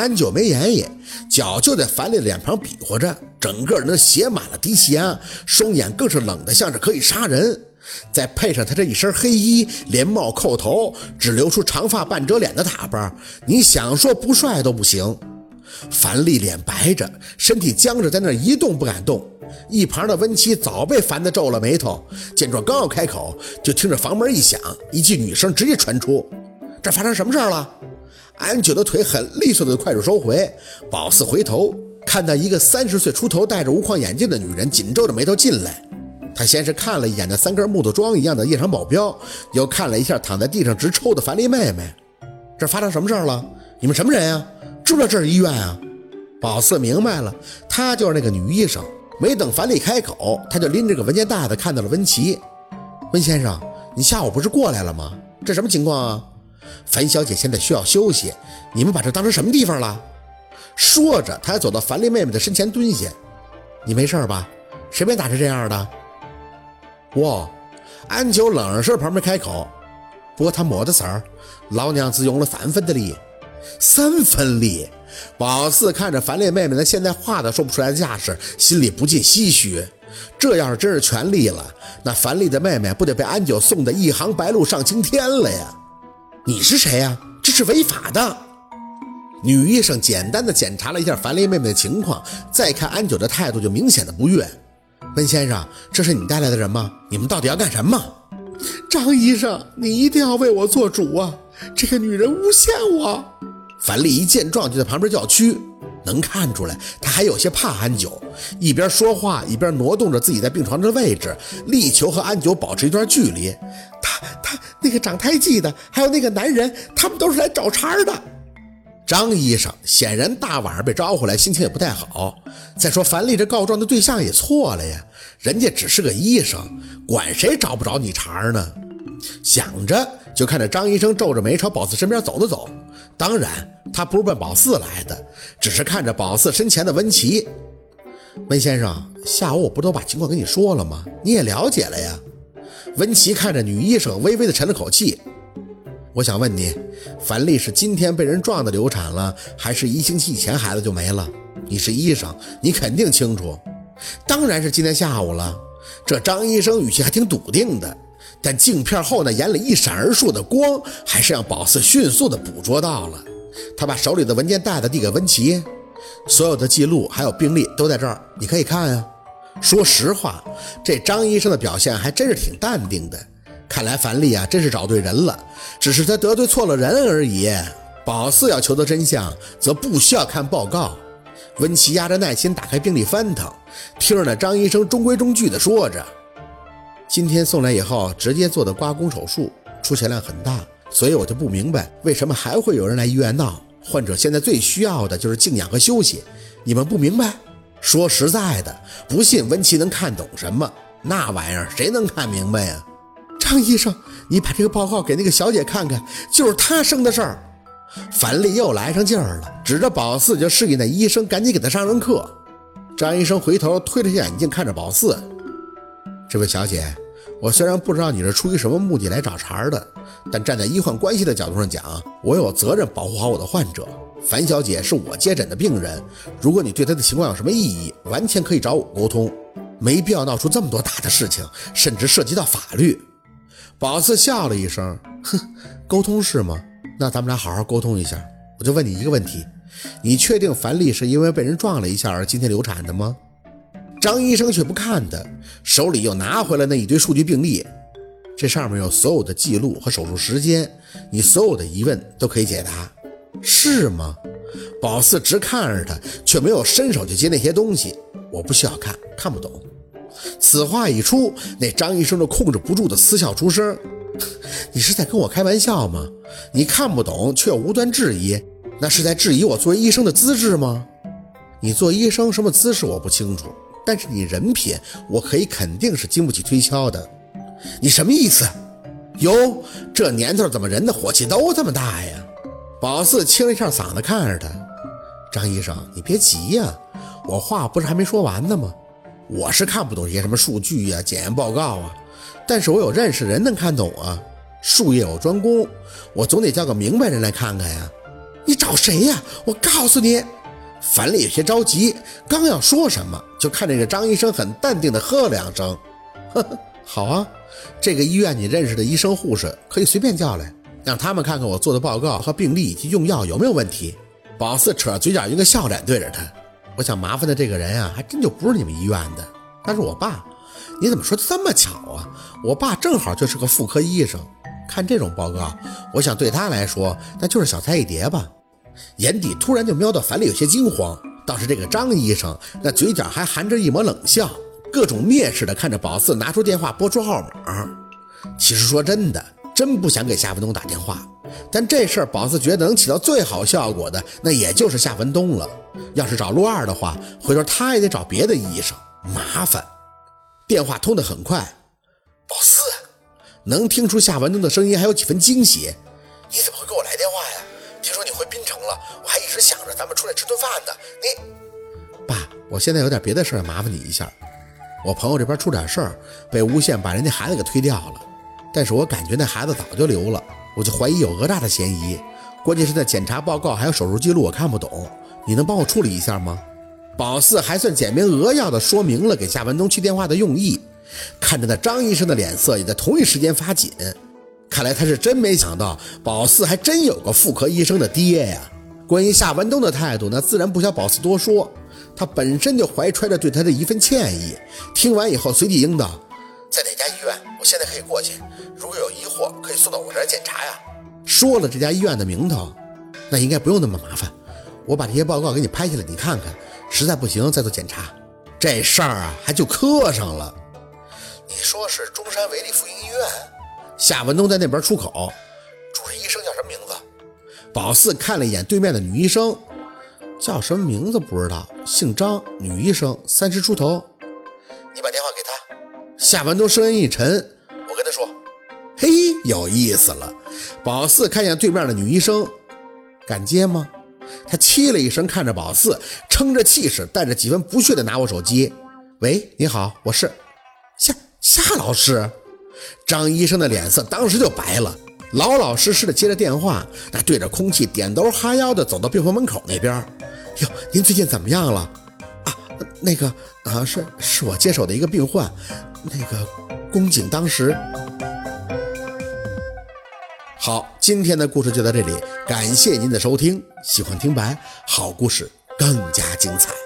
安九没言语，脚就在樊丽脸庞比划着，整个人都写满了低气压，双眼更是冷得像是可以杀人。再配上他这一身黑衣，连帽扣头，只留出长发半遮脸的打扮，你想说不帅都不行。樊丽脸白着，身体僵着，在那一动不敢动。一旁的温琪早被烦得皱了眉头，见状刚要开口，就听着房门一响，一句女声直接传出：“这发生什么事儿了？”安九的腿很利索的快速收回，宝四回头看到一个三十岁出头、戴着无框眼镜的女人，紧皱着眉头进来。他先是看了一眼那三根木头桩一样的夜场保镖，又看了一下躺在地上直抽的樊丽妹妹。这发生什么事儿了？你们什么人啊？知不知道这是医院啊？宝四明白了，她就是那个女医生。没等樊丽开口，他就拎着个文件袋子看到了温琪。温先生，你下午不是过来了吗？这什么情况啊？樊小姐现在需要休息，你们把这当成什么地方了？说着，他还走到樊丽妹妹的身前蹲下。你没事吧？谁被打成这样的？哇！安九冷着身旁边开口。不过他抹的色儿，老娘只用了三分的力，三分力。宝四看着樊丽妹妹那现在话都说不出来的架势，心里不禁唏嘘。这要是真是全力了，那樊丽的妹妹不得被安九送的一行白鹭上青天了呀？你是谁呀？这是违法的。女医生简单的检查了一下樊丽妹妹的情况，再看安九的态度就明显的不悦。温先生，这是你带来的人吗？你们到底要干什么？张医生，你一定要为我做主啊！这个女人诬陷我。樊丽一见状就在旁边叫屈，能看出来她还有些怕安九，一边说话一边挪动着自己在病床的位置，力求和安九保持一段距离。他他那个长胎记的，还有那个男人，他们都是来找茬的。张医生显然大晚上被招回来，心情也不太好。再说樊丽这告状的对象也错了呀，人家只是个医生，管谁找不着你茬呢？想着，就看着张医生皱着眉朝宝四身边走了走。当然，他不是奔宝四来的，只是看着宝四身前的温琪。温先生，下午我不都把情况跟你说了吗？你也了解了呀。温琪看着女医生，微微的沉了口气。我想问你，樊丽是今天被人撞的流产了，还是一星期以前孩子就没了？你是医生，你肯定清楚。当然是今天下午了。这张医生语气还挺笃定的。但镜片后那眼里一闪而烁的光，还是让宝四迅速的捕捉到了。他把手里的文件袋子递给温琪，所有的记录还有病历都在这儿，你可以看啊。说实话，这张医生的表现还真是挺淡定的。看来樊丽啊，真是找对人了，只是他得罪错了人而已。宝四要求得真相，则不需要看报告。温琪压着耐心打开病历翻腾，听着那张医生中规中矩地说着。今天送来以后，直接做的刮宫手术，出血量很大，所以我就不明白为什么还会有人来医院闹。患者现在最需要的就是静养和休息，你们不明白？说实在的，不信温琪能看懂什么？那玩意儿谁能看明白呀？张医生，你把这个报告给那个小姐看看，就是她生的事儿。樊丽又来上劲儿了，指着宝四就示意那医生赶紧给他上上课。张医生回头推了下眼镜，看着宝四。这位小姐，我虽然不知道你是出于什么目的来找茬的，但站在医患关系的角度上讲，我有责任保护好我的患者。樊小姐是我接诊的病人，如果你对她的情况有什么异议，完全可以找我沟通，没必要闹出这么多大的事情，甚至涉及到法律。宝四笑了一声，哼，沟通是吗？那咱们俩好好沟通一下。我就问你一个问题，你确定樊丽是因为被人撞了一下而今天流产的吗？张医生却不看他，手里又拿回来那一堆数据病历，这上面有所有的记录和手术时间，你所有的疑问都可以解答，是吗？宝四直看着他，却没有伸手去接那些东西。我不需要看，看不懂。此话一出，那张医生就控制不住的嗤笑出声：“你是在跟我开玩笑吗？你看不懂却又无端质疑，那是在质疑我作为医生的资质吗？你做医生什么姿势我不清楚。”但是你人品，我可以肯定是经不起推敲的。你什么意思？哟，这年头怎么人的火气都这么大呀？宝四清了一下嗓子，看着他，张医生，你别急呀，我话不是还没说完呢吗？我是看不懂些什么数据呀、检验报告啊，但是我有认识人能看懂啊。术业有专攻，我总得叫个明白人来看看呀。你找谁呀？我告诉你。樊丽有些着急，刚要说什么，就看这个张医生很淡定的呵了两声：“呵呵，好啊，这个医院你认识的医生护士可以随便叫来，让他们看看我做的报告和病历以及用药有没有问题。”宝四扯嘴角，一个笑脸对着他：“我想麻烦的这个人啊，还真就不是你们医院的，他是我爸。你怎么说这么巧啊？我爸正好就是个妇科医生。看这种报告，我想对他来说，那就是小菜一碟吧。”眼底突然就瞄到樊丽有些惊慌，倒是这个张医生那嘴角还含着一抹冷笑，各种蔑视的看着宝四拿出电话拨出号码。其实说真的，真不想给夏文东打电话，但这事儿宝四觉得能起到最好效果的，那也就是夏文东了。要是找陆二的话，回头他也得找别的医生，麻烦。电话通得很快，宝四能听出夏文东的声音还有几分惊喜。是想着咱们出来吃顿饭呢。你，爸，我现在有点别的事儿，麻烦你一下。我朋友这边出点事儿，被诬陷把人家孩子给推掉了。但是我感觉那孩子早就留了，我就怀疑有讹诈的嫌疑。关键是那检查报告还有手术记录我看不懂，你能帮我处理一下吗？宝四还算简明扼要的说明了给夏文东去电话的用意，看着那张医生的脸色也在同一时间发紧。看来他是真没想到，宝四还真有个妇科医生的爹呀。关于夏文东的态度，那自然不需宝四多说，他本身就怀揣着对他的一份歉意。听完以后，随即应道：“在哪家医院？我现在可以过去。如果有疑惑，可以送到我这儿检查呀。”说了这家医院的名头，那应该不用那么麻烦。我把这些报告给你拍下来，你看看，实在不行再做检查。这事儿啊，还就磕上了。你说是中山维利妇婴医院？夏文东在那边出口，主任医生？宝四看了一眼对面的女医生，叫什么名字不知道，姓张，女医生，三十出头。你把电话给他。夏文东声音一沉，我跟他说。嘿，有意思了。宝四看见对面的女医生，敢接吗？他气了一声，看着宝四，撑着气势，带着几分不屑的拿我手机。喂，你好，我是夏夏老师。张医生的脸色当时就白了，老老实实的接着电话，那对着空气点头哈腰的走到病房门口那边。哟，您最近怎么样了？啊，那个啊，是是我接手的一个病患，那个宫颈当时。好，今天的故事就到这里，感谢您的收听。喜欢听白，好故事更加精彩。